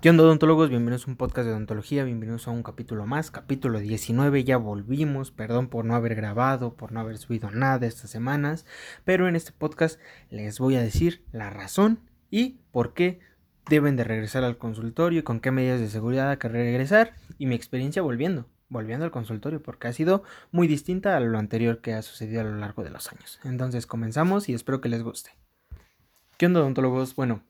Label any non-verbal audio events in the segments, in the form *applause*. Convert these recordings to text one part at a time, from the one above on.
¿Qué onda odontólogos? Bienvenidos a un podcast de odontología, bienvenidos a un capítulo más, capítulo 19, ya volvimos, perdón por no haber grabado, por no haber subido nada estas semanas, pero en este podcast les voy a decir la razón y por qué deben de regresar al consultorio y con qué medidas de seguridad hay que regresar y mi experiencia volviendo, volviendo al consultorio porque ha sido muy distinta a lo anterior que ha sucedido a lo largo de los años. Entonces comenzamos y espero que les guste. ¿Qué onda odontólogos? Bueno,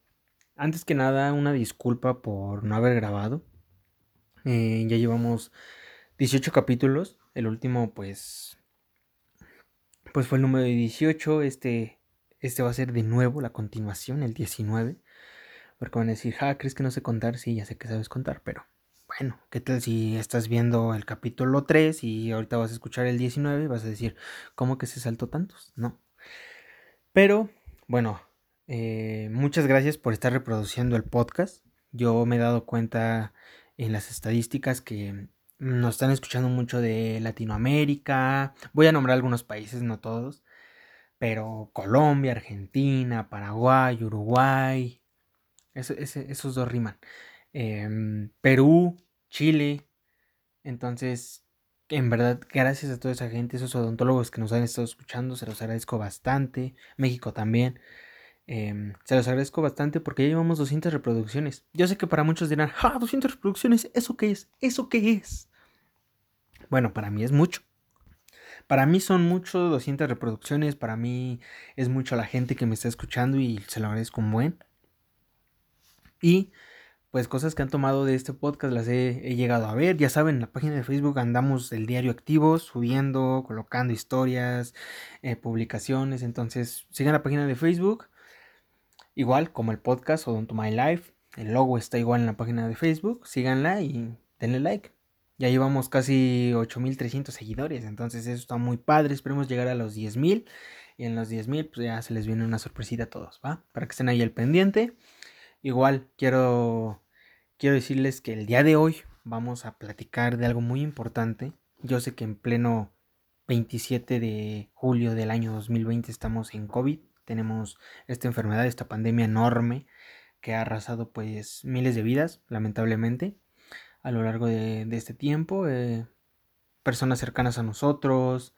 antes que nada, una disculpa por no haber grabado. Eh, ya llevamos 18 capítulos. El último, pues. Pues fue el número 18. Este, este va a ser de nuevo la continuación, el 19. Porque van a decir, ah, ¿crees que no sé contar? Sí, ya sé que sabes contar, pero bueno, ¿qué tal si estás viendo el capítulo 3 y ahorita vas a escuchar el 19 y vas a decir, ¿cómo que se saltó tantos? No. Pero, bueno, eh, muchas gracias por estar reproduciendo el podcast. Yo me he dado cuenta en las estadísticas que nos están escuchando mucho de Latinoamérica. Voy a nombrar algunos países, no todos. Pero Colombia, Argentina, Paraguay, Uruguay. esos dos riman. Em, Perú, Chile. Entonces, en verdad, gracias a toda esa gente, esos odontólogos que nos han estado escuchando, se los agradezco bastante. México también. Em, se los agradezco bastante porque ya llevamos 200 reproducciones. Yo sé que para muchos dirán, ¡ah, 200 reproducciones! ¿Eso qué es? ¿Eso qué es? Bueno, para mí es mucho. Para mí son mucho 200 reproducciones, para mí es mucho la gente que me está escuchando y se lo agradezco un buen. Y pues cosas que han tomado de este podcast las he, llegado a ver. Ya saben, en la página de Facebook andamos el diario activo, subiendo, colocando historias, eh, publicaciones. Entonces sigan la página de Facebook. Igual como el podcast Odonto My Life, el logo está igual en la página de Facebook, síganla y denle like. Ya llevamos casi 8300 seguidores, entonces eso está muy padre, esperemos llegar a los 10000 y en los 10000 pues ya se les viene una sorpresita a todos, ¿va? Para que estén ahí al pendiente. Igual quiero quiero decirles que el día de hoy vamos a platicar de algo muy importante. Yo sé que en pleno 27 de julio del año 2020 estamos en COVID tenemos esta enfermedad, esta pandemia enorme que ha arrasado pues miles de vidas, lamentablemente, a lo largo de, este tiempo. Eh, personas cercanas a nosotros,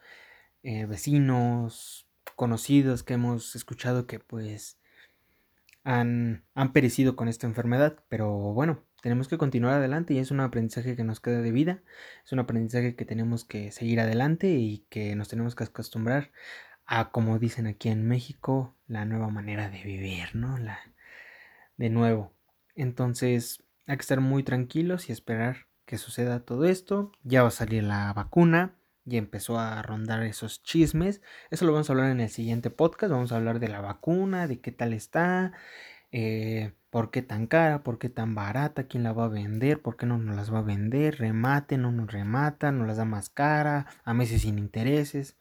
eh, vecinos, conocidos que hemos escuchado que pues han, han perecido con esta enfermedad, pero bueno, tenemos que continuar adelante y es un aprendizaje que nos queda de vida, es un aprendizaje que tenemos que seguir adelante y que nos tenemos que acostumbrar a, como dicen aquí en México, la nueva manera de vivir, ¿no? La, de nuevo. Entonces, hay que estar muy tranquilos y esperar que suceda todo esto. Ya va a salir la vacuna, ya empezó a rondar esos chismes. Eso lo vamos a hablar en el siguiente podcast. Vamos a hablar de la vacuna, de qué tal está, eh, por qué tan cara, por qué tan barata, quién la va a vender, por qué no nos las va a vender, remate, no nos remata, nos las da más cara, a meses sin intereses.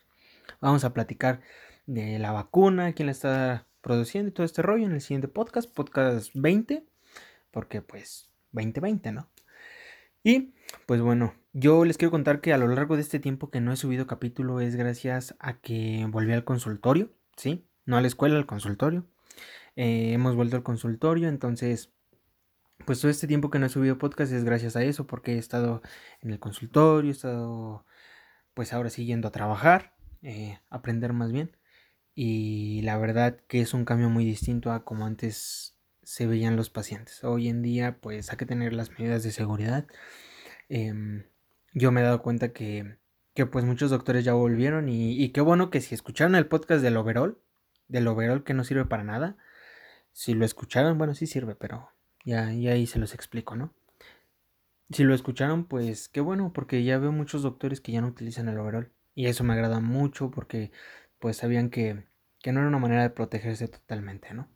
Vamos a platicar de la vacuna, quién la está produciendo y todo este rollo en el siguiente podcast, podcast 20, porque pues 2020, ¿no? Y pues bueno, yo les quiero contar que a lo largo de este tiempo que no he subido capítulo es gracias a que volví al consultorio, ¿sí? No a la escuela, al consultorio. Eh, hemos vuelto al consultorio, entonces pues todo este tiempo que no he subido podcast es gracias a eso, porque he estado en el consultorio, he estado pues ahora siguiendo a trabajar. Eh, aprender más bien. Y la verdad que es un cambio muy distinto a como antes se veían los pacientes. Hoy en día pues hay que tener las medidas de seguridad. Em, yo me he dado cuenta que, que, pues muchos doctores ya volvieron y, y, qué bueno que si escucharon el podcast del overall, del overall que no sirve para nada, si lo escucharon, bueno sí sirve, pero ya, ya ahí se los explico, ¿no? Si lo escucharon, pues qué bueno, porque ya veo muchos doctores que ya no utilizan el overall. Y eso me agrada mucho porque pues sabían que, que no era una manera de protegerse totalmente, ¿no?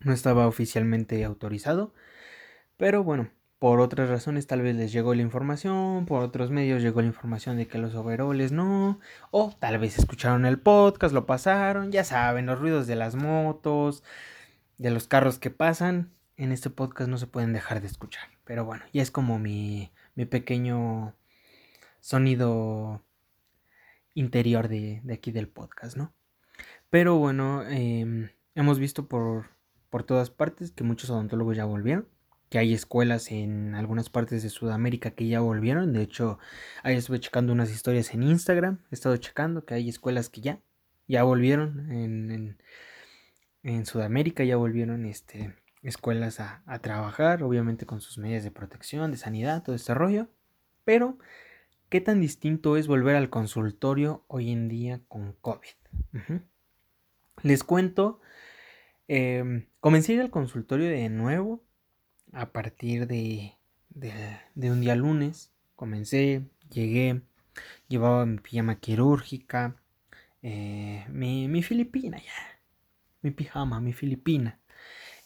No estaba oficialmente autorizado, pero bueno, por otras razones tal vez les llegó la información, por otros medios llegó la información de que los overoles no, o tal vez escucharon el podcast, lo pasaron, ya saben, los ruidos de las motos, de los carros que pasan, en este podcast no se pueden dejar de escuchar. Pero bueno, ya es como mi, mi pequeño sonido interior de, aquí del podcast, ¿no? Pero bueno, em, hemos visto por, por todas partes que muchos odontólogos ya volvieron. que hay escuelas en algunas partes de Sudamérica que ya volvieron. De hecho, ahí estuve checando unas historias en Instagram. He estado checando que hay escuelas que ya, ya volvieron en, en, Sudamérica, ya volvieron este, escuelas a, a, trabajar, obviamente con sus medidas de protección, de sanidad, todo este rollo. Pero, ¿qué tan distinto es volver al consultorio hoy en día con COVID? Les cuento, em, comencé a ir al consultorio de nuevo a partir de, un día lunes. Comencé, llegué, llevaba mi pijama quirúrgica, eh, mi, mi filipina ya, mi pijama, mi filipina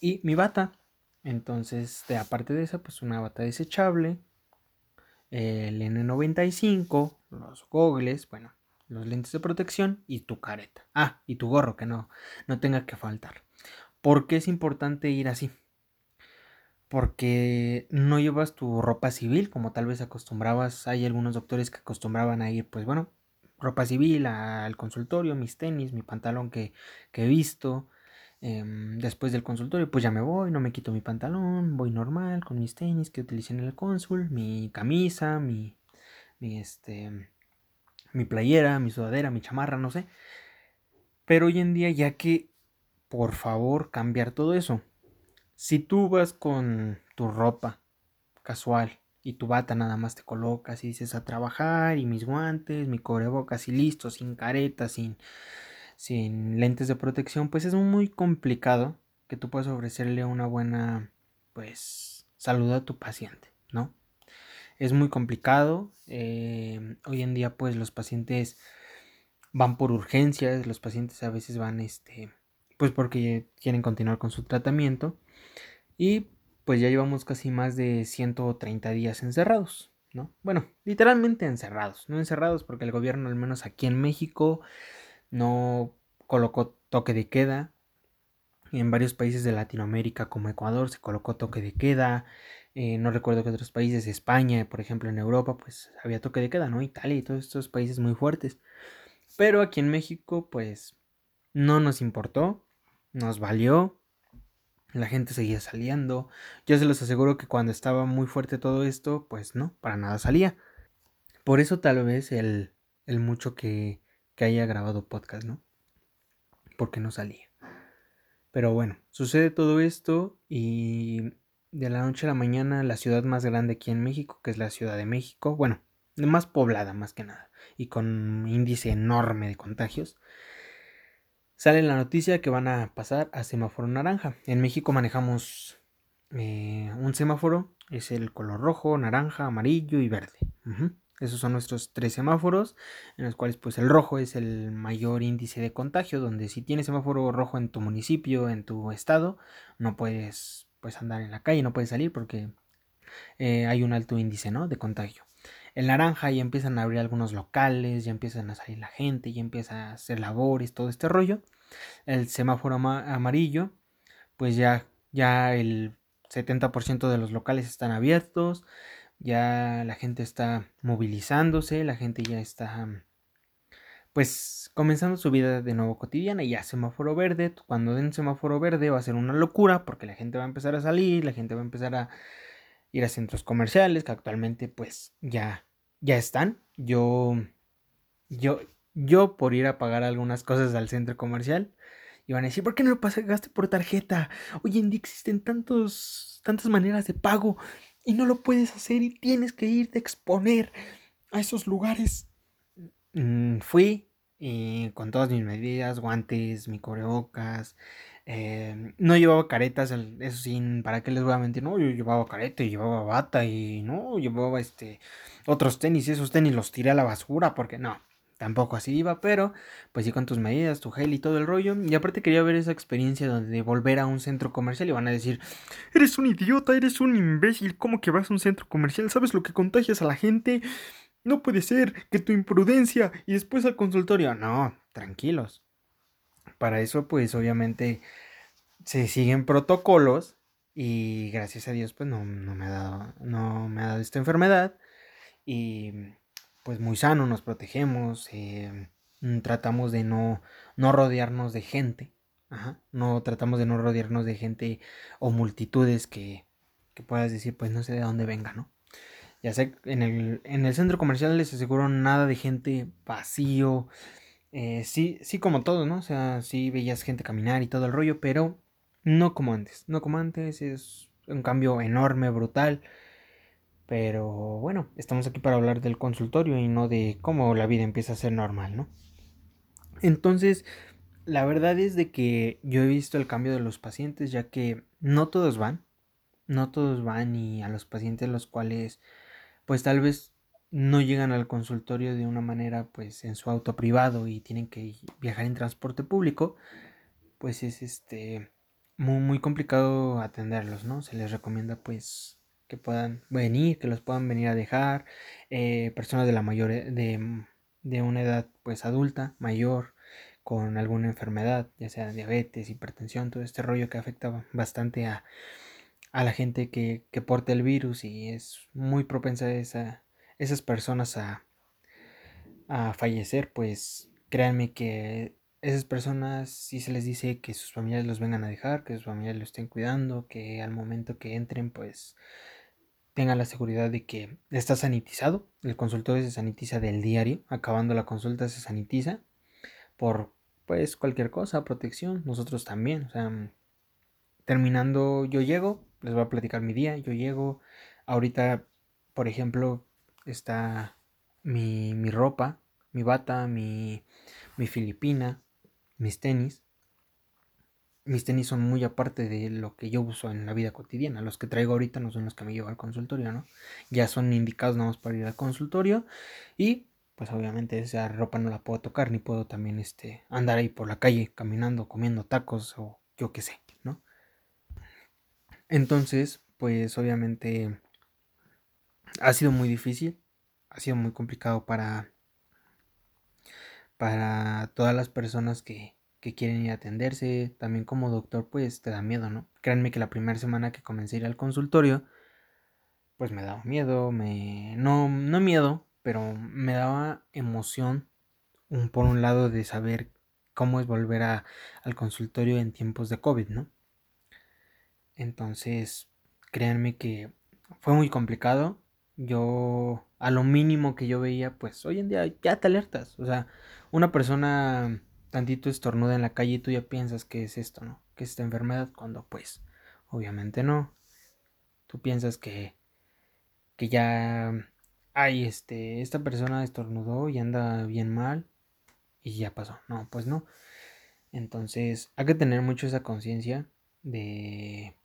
y mi bata. Entonces, de, aparte de esa, pues una bata desechable, el N95, los gogles, bueno, los lentes de protección y tu careta. Ah, y tu gorro, que no, no tenga que faltar. ¿Por qué es importante ir así? porque no llevas tu ropa civil como tal vez acostumbrabas. Hay algunos doctores que acostumbraban a ir, pues bueno, ropa civil al consultorio, mis tenis, mi pantalón que, he visto. Em, después del consultorio, pues ya me voy, no me quito mi pantalón, voy normal con mis tenis que utilicé en el cónsul, mi camisa, mi, mi, este, mi playera, mi sudadera, mi chamarra, no sé. Pero hoy en día ya que, por favor, cambiar todo eso. Si tú vas con tu ropa casual y tu bata nada más te colocas y dices a trabajar y mis guantes, mi cobrebocas y listo, sin careta, sin, sin lentes de protección, pues es muy complicado que tú puedas ofrecerle una buena, pues, salud a tu paciente, ¿no? Es muy complicado. Eh, hoy en día, pues, los pacientes van por urgencias, los pacientes a veces van, este, pues, porque quieren continuar con su tratamiento y pues ya llevamos casi más de 130 días encerrados, ¿no? Bueno, literalmente encerrados, no encerrados porque el gobierno, al menos aquí en México, no colocó toque de queda. En varios países de Latinoamérica como Ecuador se colocó toque de queda. Eh, no recuerdo que otros países, España, por ejemplo, en Europa, pues había toque de queda, ¿no? Italia y todos estos países muy fuertes. Pero aquí en México, pues no nos importó, nos valió, la gente seguía saliendo. Yo se los aseguro que cuando estaba muy fuerte todo esto, pues no, para nada salía. Por eso tal vez el, el mucho que, que haya grabado podcast, ¿no? Porque no salía. Pero bueno, sucede todo esto y de la noche a la mañana la ciudad más grande aquí en México, que es la Ciudad de México, bueno, más poblada más que nada, y con índice enorme de contagios, sale la noticia que van a pasar a semáforo naranja. En México manejamos eh, un semáforo, es el color rojo, naranja, amarillo y verde. Esos son nuestros tres semáforos, en los cuales pues el rojo es el mayor índice de contagio, donde si tienes semáforo rojo en tu municipio, en tu estado, no puedes pues andar en la calle, no puedes salir porque eh, hay un alto índice ¿no? de contagio. El naranja ya empiezan a abrir algunos locales, ya empiezan a salir la gente, ya empieza a hacer labores, todo este rollo. El semáforo amarillo, pues ya, ya el 70% de los locales están abiertos, ya la gente está movilizándose, la gente ya está pues comenzando su vida de nuevo cotidiana y ya semáforo verde, cuando den semáforo verde va a ser una locura porque la gente va a empezar a salir, la gente va a empezar a ir a centros comerciales que actualmente pues ya, ya están. Yo, yo, yo por ir a pagar algunas cosas al centro comercial, iban a decir, ¿por qué no lo pagaste por tarjeta? Hoy en día existen tantos, tantas maneras de pago y no lo puedes hacer y tienes que irte a exponer a esos lugares. Mm, fui y con todas mis medidas, guantes, mi cubrebocas, Em, no llevaba caretas, eso sí, ¿para qué les voy a mentir? No, yo llevaba careta y llevaba bata y no, llevaba este otros tenis y esos tenis los tiré a la basura porque no, tampoco así iba, pero pues sí con tus medidas, tu gel y todo el rollo. Y aparte quería ver esa experiencia donde volver a un centro comercial y van a decir, eres un idiota, eres un imbécil, ¿cómo que vas a un centro comercial? ¿Sabes lo que contagias a la gente? No puede ser que tu imprudencia y después al consultorio. No, tranquilos para eso pues obviamente se siguen protocolos y gracias a Dios pues no, me, ha dado, no me ha dado esta enfermedad y pues muy sano nos protegemos, eh, mm, tratamos de no, no rodearnos de gente, no tratamos de no rodearnos de gente o multitudes que que puedas decir, pues no sé de dónde venga, ¿no? Ya sé, en el, en el centro comercial les aseguro nada de gente vacío. Eh, sí, sí como todo, ¿no? O sea, sí veías gente caminar y todo el rollo, pero no como antes. No como antes, es un cambio enorme, brutal. Pero bueno, estamos aquí para hablar del consultorio y no de cómo la vida empieza a ser normal, ¿no? Entonces, la verdad es de que yo he visto el cambio de los pacientes, ya que no todos van, no todos van y a los pacientes los cuales pues tal vez no llegan al consultorio de una manera pues en su auto privado y tienen que viajar en transporte público, pues es este muy, muy complicado atenderlos, ¿no? Se les recomienda pues que puedan venir, que los puedan venir a dejar, eh, personas de la mayor e, de, de una edad pues adulta, mayor, con alguna enfermedad, ya sea diabetes, hipertensión, todo este rollo que afecta bastante a, a la gente que, que porta el virus y es muy propensa esa, esas personas a, a fallecer, pues créanme que esas personas si se les dice que sus familiares los vengan a dejar, que sus familiares los estén cuidando, que al momento que entren pues tengan la seguridad de que está sanitizado, el consultorio se sanitiza del diario, acabando la consulta se sanitiza por pues cualquier cosa, protección, nosotros también, o sea, terminando yo llego, les voy a platicar mi día. Yo llego, ahorita, por ejemplo, está mi, mi ropa, mi bata, mi, mi filipina, mis tenis. Mis tenis son muy aparte de lo que yo uso en la vida cotidiana. Los que traigo ahorita no son los que me llevo al consultorio, ¿no? Ya son indicados nada más para ir al consultorio. Y pues obviamente esa ropa no la puedo tocar, ni puedo también este, andar ahí por la calle caminando, comiendo tacos o yo qué sé, ¿no? Entonces, pues obviamente ha sido muy difícil, ha sido muy complicado para, para todas las personas que, que quieren ir a atenderse. También como doctor, pues te da miedo, ¿no? Créanme que la primera semana que comencé a ir al consultorio, pues me daba miedo, me... No, no miedo, pero me daba emoción, un, por un lado, de saber cómo es volver a, al consultorio en tiempos de COVID, ¿no? Entonces, créanme que fue muy complicado. Yo, a lo mínimo que yo veía, pues hoy en día ya te alertas. O sea, una persona tantito estornuda en la calle y tú ya piensas que es esto, ¿no? Que es esta enfermedad, cuando pues, obviamente no. Tú piensas que, que ya, ay, este, esta persona estornudó y anda bien mal y ya pasó. No, pues no. Entonces, hay que tener mucho esa conciencia de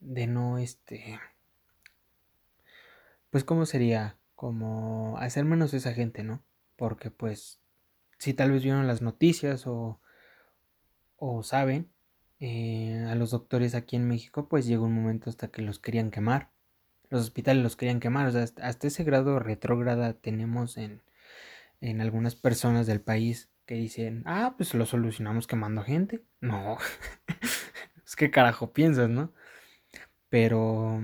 de no este pues cómo sería como hacer menos esa gente no porque pues si tal vez vieron las noticias o o saben eh, a los doctores aquí en México pues llegó un momento hasta que los querían quemar. Los hospitales los querían quemar o sea hasta ese grado retrógrada tenemos en en algunas personas del país que dicen ah pues lo solucionamos quemando gente no *laughs* es que carajo piensas no pero,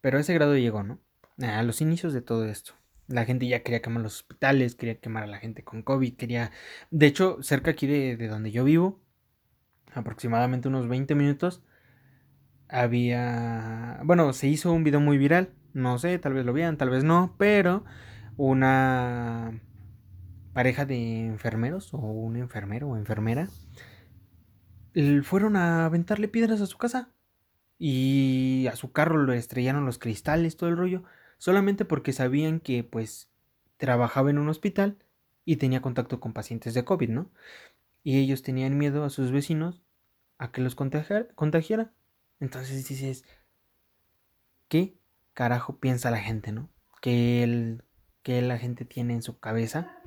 pero ese grado llegó, ¿no? A los inicios de todo esto. La gente ya quería quemar los hospitales, quería quemar a la gente con COVID, quería... De hecho, cerca aquí de, de donde yo vivo, aproximadamente unos 20 minutos, había... Bueno, se hizo un video muy viral, no sé, tal vez lo vean, tal vez no, pero una pareja de enfermeros o un enfermero o enfermera fueron a aventarle piedras a su casa y a su carro le estrellaron los cristales, todo el rollo, solamente porque sabían que pues trabajaba en un hospital y tenía contacto con pacientes de COVID, ¿no? Y ellos tenían miedo a sus vecinos a que los contagiara. Entonces dices, ¿qué carajo piensa la gente, no? Que, el, que la gente tiene en su cabeza.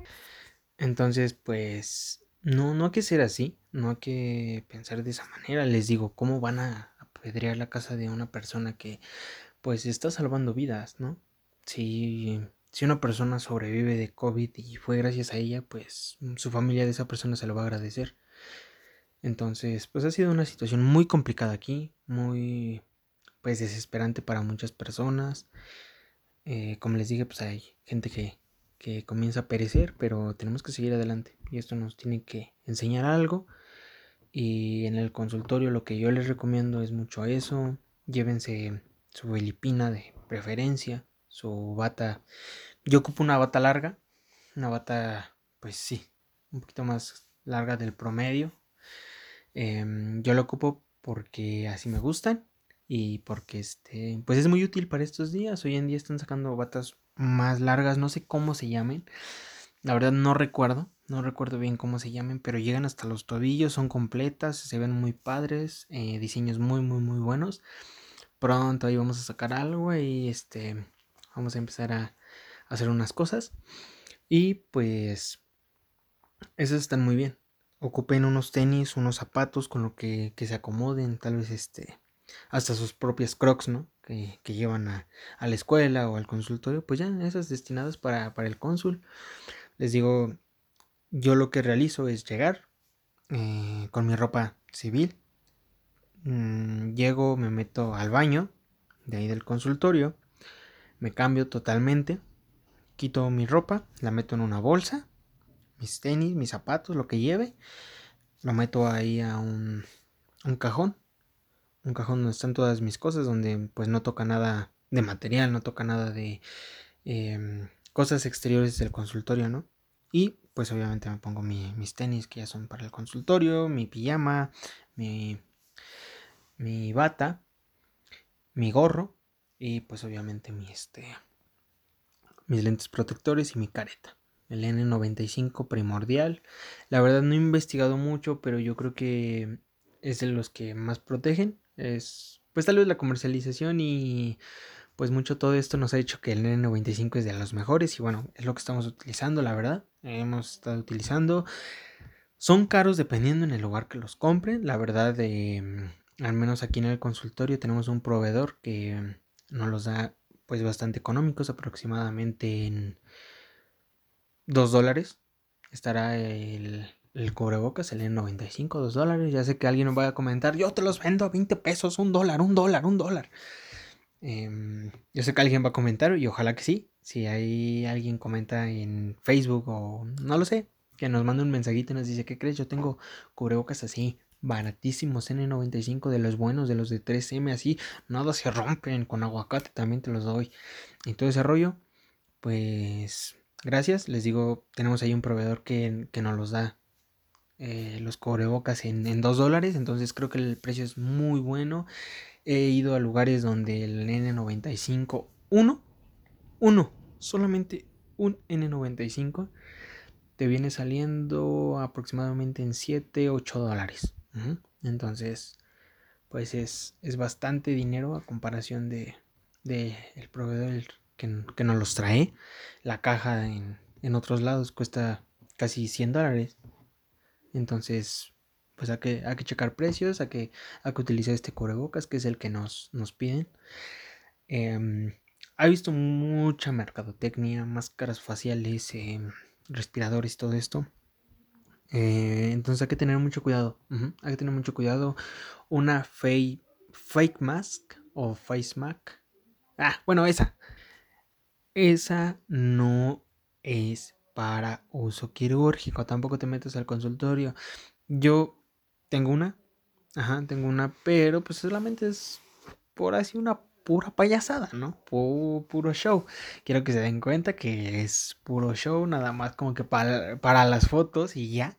Entonces, pues, no, no hay que ser así, no hay que pensar de esa manera. Les digo, ¿cómo van a apedrear la casa de una persona que pues está salvando vidas, ¿no? Si, si una persona sobrevive de COVID y fue gracias a ella, pues su familia de esa persona se lo va a agradecer. Entonces, pues ha sido una situación muy complicada aquí, muy pues desesperante para muchas personas. Eh, como les dije, pues hay gente que, que comienza a perecer, pero tenemos que seguir adelante. Y esto nos tiene que enseñar algo y en el consultorio lo que yo les recomiendo es mucho eso. Llévense su filipina de preferencia, su bata. Yo ocupo una bata larga, una bata, pues sí, un poquito más larga del promedio. Em, yo lo ocupo porque así me gustan y porque este, pues es muy útil para estos días. Hoy en día están sacando batas más largas, no sé cómo se llamen. La verdad no recuerdo, no recuerdo bien cómo se llamen, pero llegan hasta los tobillos, son completas, se ven muy padres, eh, diseños muy, muy, muy buenos. Pronto ahí vamos a sacar algo y este, vamos a empezar a hacer unas cosas. Y pues, esas están muy bien. Ocupen unos tenis, unos zapatos con lo que, que se acomoden, tal vez este, hasta sus propias crocs, ¿no? Que, que llevan a, la escuela o al consultorio, pues ya esas destinadas para, para el cónsul. Les digo, yo lo que realizo es llegar eh, con mi ropa civil. Mm, llego, me meto al baño de ahí del consultorio. Me cambio totalmente. Quito mi ropa, la meto en una bolsa. Mis tenis, mis zapatos, lo que lleve. Lo meto ahí a un, un cajón. Un cajón donde están todas mis cosas. Donde pues no toca nada de material, no toca nada de eh, cosas exteriores del consultorio, ¿no? Y pues obviamente me pongo mis tenis que ya son para el consultorio, mi pijama, mi, mi bata, mi gorro y pues obviamente mi este, mis lentes protectores y mi careta. El N95 primordial. La verdad no he investigado mucho, pero yo creo que es de los que más protegen. Es pues tal vez la comercialización y pues mucho todo esto nos ha dicho que el N95 es de los mejores y bueno, es lo que estamos utilizando, la verdad. Hemos estado utilizando. Son caros dependiendo en el lugar que los compren. La verdad, eh, al menos aquí en el consultorio tenemos un proveedor que nos los da pues bastante económicos, aproximadamente en 2 dólares. Estará el, el cubrebocas, el N95, 2 dólares. Ya sé que alguien me va a comentar, yo te los vendo a 20 pesos, un dólar, un dólar, un dólar. Em, yo sé que alguien va a comentar y ojalá que sí. Si hay alguien comenta en Facebook o no lo sé, que nos manda un mensajito y nos dice, ¿qué crees? Yo tengo cubrebocas así, baratísimos, N95 de los buenos, de los de 3M, así, nada se rompen, con aguacate también te los doy. Y todo ese rollo, pues gracias, les digo, tenemos ahí un proveedor que, que nos los da eh, los cubrebocas en, en 2 dólares, entonces creo que el precio es muy bueno. He ido a lugares donde el N95, uno, uno, solamente un N95, te viene saliendo aproximadamente en 7, 8 dólares. Entonces, pues es, es, bastante dinero a comparación de, de el proveedor que, que, nos los trae. La caja en, en otros lados cuesta casi 100 dólares. Entonces, pues hay que, hay que checar precios, hay que, hay que utilizar este cubrebocas, que es el que nos, nos piden. Eh, ha visto mucha mercadotecnia, máscaras faciales, eh, respiradores todo esto. Eh, entonces hay que tener mucho cuidado. Hay que tener mucho cuidado. Una fake, fake mask o face mask. Ah, bueno, esa. Esa no es para uso quirúrgico. Tampoco te metes al consultorio. Yo tengo una. Ajá, tengo una, pero pues solamente es por así una pura payasada, ¿no? Puro, show. Quiero que se den cuenta que es puro show, nada más como que para, las fotos y ya.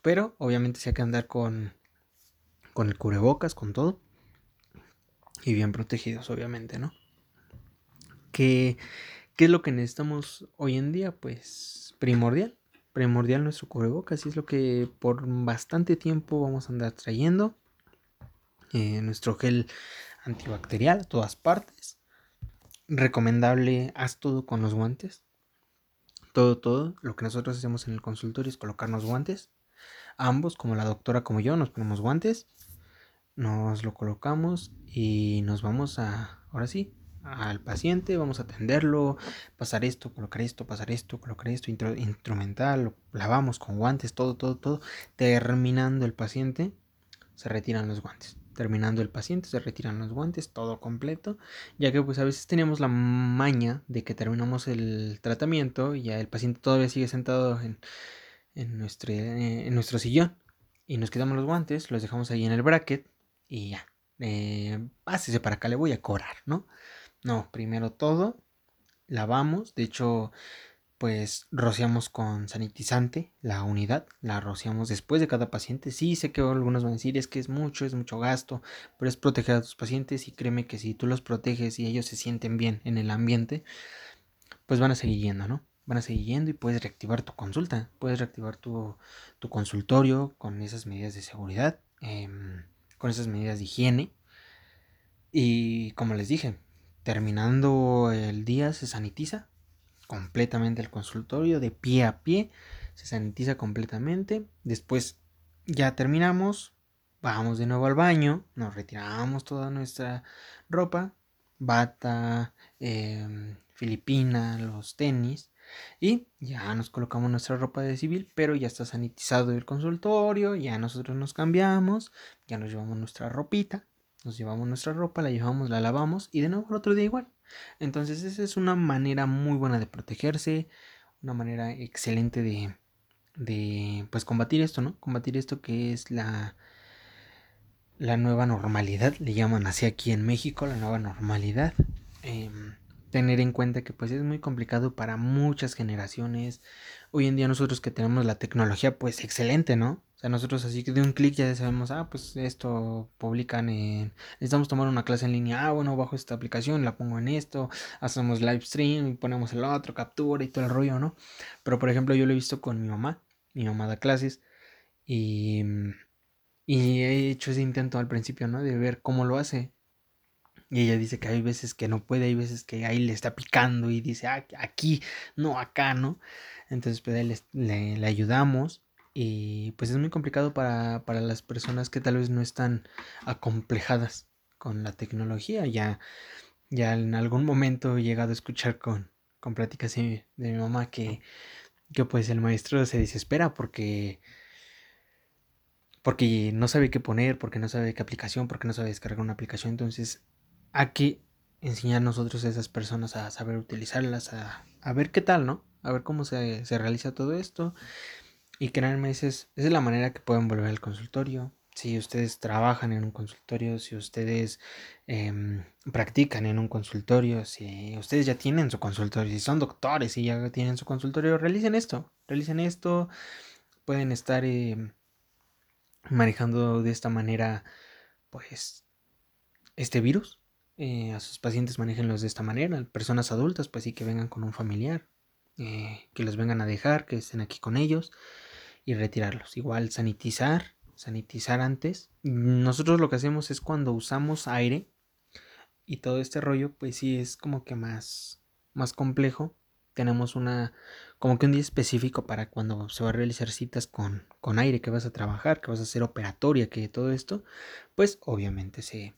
Pero obviamente se hay que andar con, con el cubrebocas, con todo. Y bien protegidos, obviamente, ¿no? ¿Qué, ¿Qué es lo que necesitamos hoy en día? Pues primordial primordial nuestro cubrebocas y es lo que por bastante tiempo vamos a andar trayendo. Eh, nuestro gel antibacterial a todas partes. Recomendable, haz todo con los guantes. Todo, todo. Lo que nosotros hacemos en el consultorio es colocarnos guantes. Ambos, como la doctora como yo, nos ponemos guantes. Nos lo colocamos y nos vamos a, ahora sí, al paciente, vamos a atenderlo, pasar esto, colocar esto, pasar esto, colocar esto, instrumental, lavamos con guantes, todo, todo, todo. Terminando el paciente, se retiran los guantes. Terminando el paciente, se retiran los guantes, todo completo, ya que pues a veces tenemos la maña de que terminamos el tratamiento y ya el paciente todavía sigue sentado en, en, nuestro, en nuestro sillón y nos quedamos los guantes, los dejamos ahí en el bracket y ya, eh, pásese para acá, le voy a cobrar, ¿no? No, primero todo, lavamos, de hecho, pues rociamos con sanitizante la unidad, la rociamos después de cada paciente. Sí, sé que algunos van a decir es que es mucho, es mucho gasto, pero es proteger a tus pacientes y créeme que si tú los proteges y ellos se sienten bien en el ambiente, pues van a seguir yendo, ¿no? Van a seguir yendo y puedes reactivar tu consulta, puedes reactivar tu, consultorio con esas medidas de seguridad, em, con esas medidas de higiene. Y como les dije, terminando el día se sanitiza completamente el consultorio de pie a pie, se sanitiza completamente. Después ya terminamos, vamos de nuevo al baño, nos retiramos toda nuestra ropa, bata, em, filipina, los tenis. Y ya nos colocamos nuestra ropa de civil, pero ya está sanitizado el consultorio, ya nosotros nos cambiamos, ya nos llevamos nuestra ropita, nos llevamos nuestra ropa, la llevamos, la lavamos y de nuevo el otro día igual. Entonces esa es una manera muy buena de protegerse, una manera excelente de, de pues combatir esto, ¿no? Combatir esto que es la, la nueva normalidad, le llaman así aquí en México, la nueva normalidad. Em, tener en cuenta que pues es muy complicado para muchas generaciones. Hoy en día nosotros que tenemos la tecnología pues excelente, ¿no? O sea, nosotros así que de un clic ya sabemos, ah, pues esto publican en... Necesitamos tomar una clase en línea, ah, bueno, bajo esta aplicación, la pongo en esto, hacemos live stream, ponemos el otro, captura y todo el rollo, ¿no? Pero por ejemplo yo lo he visto con mi mamá, mi mamá da clases y... Y he hecho ese intento al principio, ¿no? De ver cómo lo hace. Y ella dice que hay veces que no puede, hay veces que ahí le está picando y dice, ah, aquí, no acá, ¿no? Entonces pues le, le ayudamos y pues es muy complicado para, las personas que tal vez no están acomplejadas con la tecnología. Ya, ya en algún momento he llegado a escuchar con, con pláticas de, mi mamá que, que pues el maestro se desespera porque porque no sabe qué poner, porque no sabe qué aplicación, porque no sabe descargar una aplicación. Entonces, hay que enseñar nosotros a esas personas a saber utilizarlas, a, a ver qué tal, ¿no? A ver cómo se, se realiza todo esto. Y créanme, esa es, es la manera que pueden volver al consultorio. Si ustedes trabajan en un consultorio, si ustedes em, practican en un consultorio, si ustedes ya tienen su consultorio, si son doctores y ya tienen su consultorio, realicen esto, realicen esto. Pueden estar em, manejando de esta manera, pues, este virus. Eh, a sus pacientes manejenlos de esta manera. Personas adultas, pues sí que vengan con un familiar, eh, que los vengan a dejar, que estén aquí con ellos y retirarlos. Igual sanitizar, sanitizar antes. Nosotros lo que hacemos es cuando usamos aire y todo este rollo, pues sí es como que más, más complejo. Tenemos una, como que un día específico para cuando se va a realizar citas con, con aire, que vas a trabajar, que vas a hacer operatoria, que todo esto, pues obviamente se,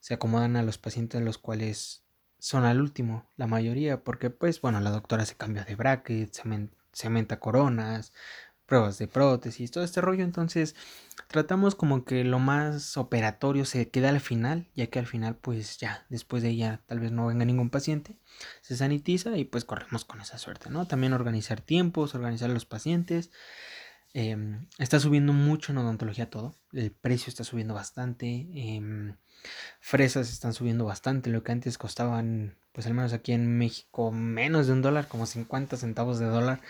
se acomodan a los pacientes los cuales son al último, la mayoría, porque pues bueno, la doctora se cambia de bracket, se cementa coronas, pruebas de prótesis, todo este rollo. Entonces tratamos como que lo más operatorio se queda al final, ya que al final pues ya, después de ella tal vez no venga ningún paciente, se sanitiza y pues corremos con esa suerte, ¿no? También organizar tiempos, organizar los pacientes. Em, está subiendo mucho en odontología todo, el precio está subiendo bastante, em, fresas están subiendo bastante, lo que antes costaban, pues al menos aquí en México, menos de un dólar, como 50 centavos de dólar,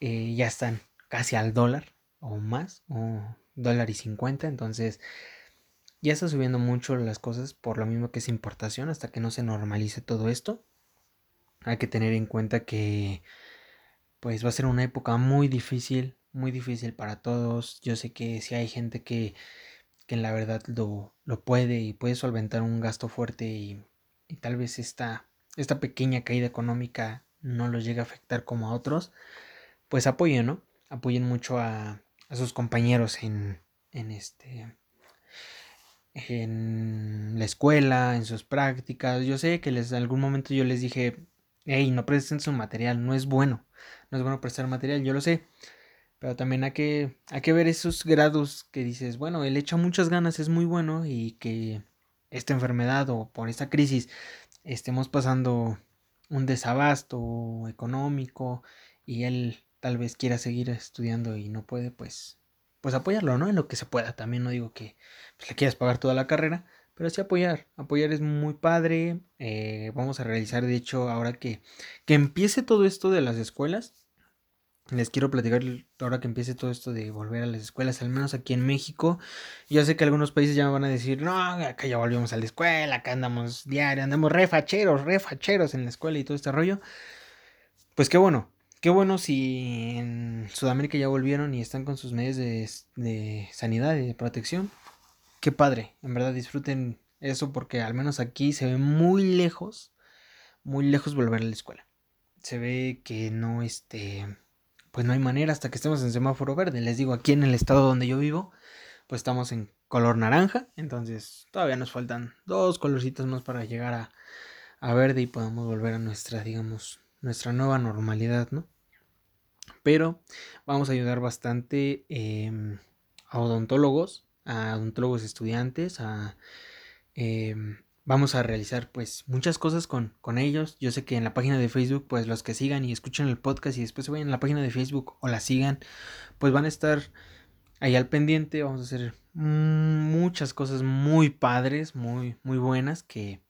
eh, ya están casi al dólar o más, o dólar y 50, entonces ya está subiendo mucho las cosas por lo mismo que es importación hasta que no se normalice todo esto. Hay que tener en cuenta que pues va a ser una época muy difícil, muy difícil para todos. Yo sé que si hay gente que, que en la verdad lo, lo, puede y puede solventar un gasto fuerte y, tal vez esta, esta pequeña caída económica no los llegue a afectar como a otros, pues apoyen, ¿no? Apoyen mucho a, sus compañeros en, en este en la escuela, en sus prácticas. Yo sé que en algún momento yo les dije, hey, no presten su material, no es bueno, no es bueno prestar material, yo lo sé. Pero también hay que, hay que ver esos grados que dices, bueno, él echa muchas ganas, es muy bueno y que esta enfermedad o por esta crisis estemos pasando un desabasto económico y él tal vez quiera seguir estudiando y no puede, pues, pues apoyarlo, ¿no? En lo que se pueda. También no digo que pues, le quieras pagar toda la carrera, pero sí apoyar. Apoyar es muy padre. Eh, vamos a realizar, de hecho, ahora que, que empiece todo esto de las escuelas, les quiero platicar ahora que empiece todo esto de volver a las escuelas, al menos aquí en México. Yo sé que algunos países ya me van a decir, no, acá ya volvimos a la escuela, acá andamos diario, andamos refacheros, refacheros en la escuela y todo este rollo. Pues qué bueno, qué bueno si en Sudamérica ya volvieron y están con sus medios de, de sanidad y de protección. Qué padre, en verdad disfruten eso porque al menos aquí se ve muy lejos, muy lejos volver a la escuela. Se ve que no, este pues no hay manera hasta que estemos en semáforo verde. Les digo, aquí en el estado donde yo vivo, pues estamos en color naranja, entonces todavía nos faltan dos colorcitos más para llegar a, a verde y podamos volver a nuestra, digamos, nuestra nueva normalidad, ¿no? Pero vamos a ayudar bastante em, a odontólogos, a odontólogos estudiantes, a em, vamos a realizar pues muchas cosas con, con, ellos. Yo sé que en la página de Facebook, pues los que sigan y escuchen el podcast y después se vayan a la página de Facebook o la sigan, pues van a estar ahí al pendiente. Vamos a hacer muchas cosas muy padres, muy, muy buenas que,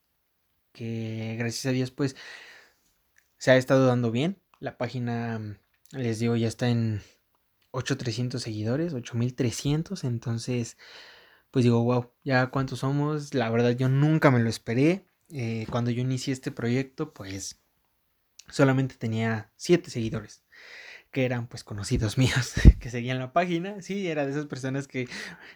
que gracias a Dios pues se ha estado dando bien. La página, les digo, ya está en 8300 seguidores, 8300, entonces pues digo, wow, ya cuántos somos, la verdad yo nunca me lo esperé. Eh, cuando yo inicié este proyecto, pues solamente tenía siete seguidores que eran pues conocidos *laughs* míos que seguían la página. Sí, era de esas personas que,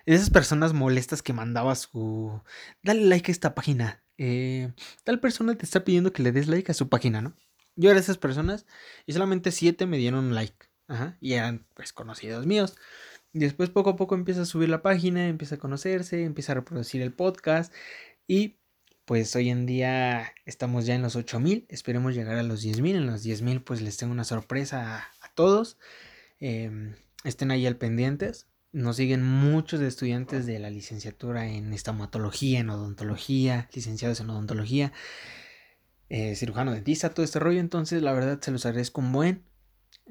de esas personas molestas que mandaba su, dale like a esta página. Eh, tal persona te está pidiendo que le des like a su página, ¿no? Yo era esas personas y solamente siete me dieron like. Y eran pues conocidos míos. Después poco a poco empieza a subir la página, empieza a conocerse, empieza a reproducir el podcast y pues hoy en día estamos ya en los 8000, esperemos llegar a los 10000, en los 10000 pues les tengo una sorpresa a, todos, em, estén ahí al pendientes, nos siguen muchos estudiantes de la licenciatura en estomatología, en odontología, licenciados en odontología, eh, cirujano dentista, todo este rollo, entonces la verdad se los agradezco un buen,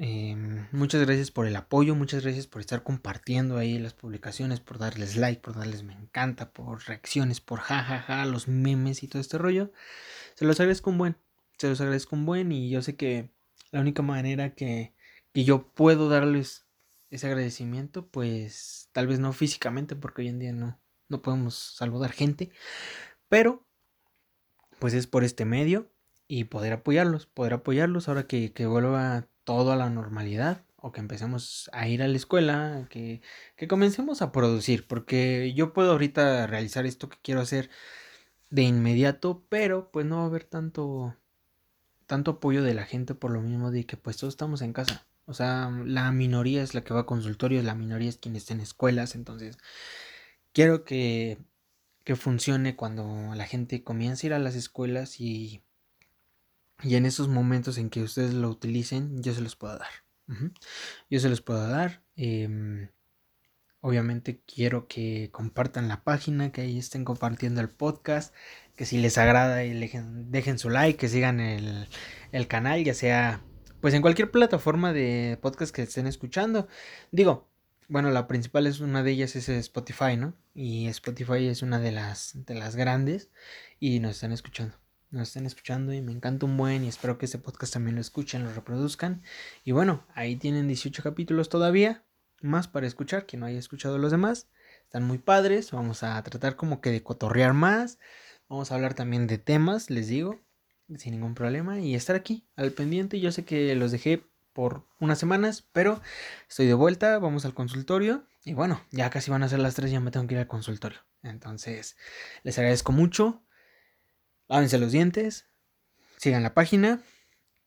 Em, muchas gracias por el apoyo, muchas gracias por estar compartiendo ahí las publicaciones, por darles like, por darles me encanta, por reacciones, por jajaja, los memes y todo este rollo. Se los agradezco un buen, se los agradezco un buen y yo sé que la única manera que, que yo puedo darles ese agradecimiento, pues tal vez no físicamente, porque hoy en día no, no podemos saludar gente, pero pues es por este medio y poder apoyarlos, poder apoyarlos ahora que, que vuelva todo a la normalidad o que empecemos a ir a la escuela, que, que comencemos a producir, porque yo puedo ahorita realizar esto que quiero hacer de inmediato, pero pues no va a haber tanto tanto apoyo de la gente por lo mismo de que pues todos estamos en casa. O sea, la minoría es la que va a consultorios, la minoría es quien está en escuelas, entonces quiero que, que funcione cuando la gente comience a ir a las escuelas y y en esos momentos en que ustedes lo utilicen, yo se los puedo dar. Yo se los puedo dar. Em, obviamente quiero que compartan la página, que ahí estén compartiendo el podcast, que si les agrada y dejen, su like, que sigan el, el, canal, ya sea pues en cualquier plataforma de podcast que estén escuchando. Digo, bueno, la principal es una de ellas es Spotify, ¿no? Y Spotify es una de las de las grandes y nos están escuchando nos estén escuchando y me encanta un buen y espero que este podcast también lo escuchen, lo reproduzcan. Y bueno, ahí tienen 18 capítulos todavía, más para escuchar, quien no haya escuchado los demás. Están muy padres, vamos a tratar como que de cotorrear más, vamos a hablar también de temas, les digo, sin ningún problema y estar aquí al pendiente. Yo sé que los dejé por unas semanas, pero estoy de vuelta, vamos al consultorio y bueno, ya casi van a ser las 3, ya me tengo que ir al consultorio. Entonces, les agradezco mucho lávense los dientes, sigan la página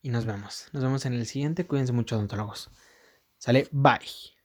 y nos vemos. Nos vemos en el siguiente. Cuídense mucho, odontólogos. Sale, bye.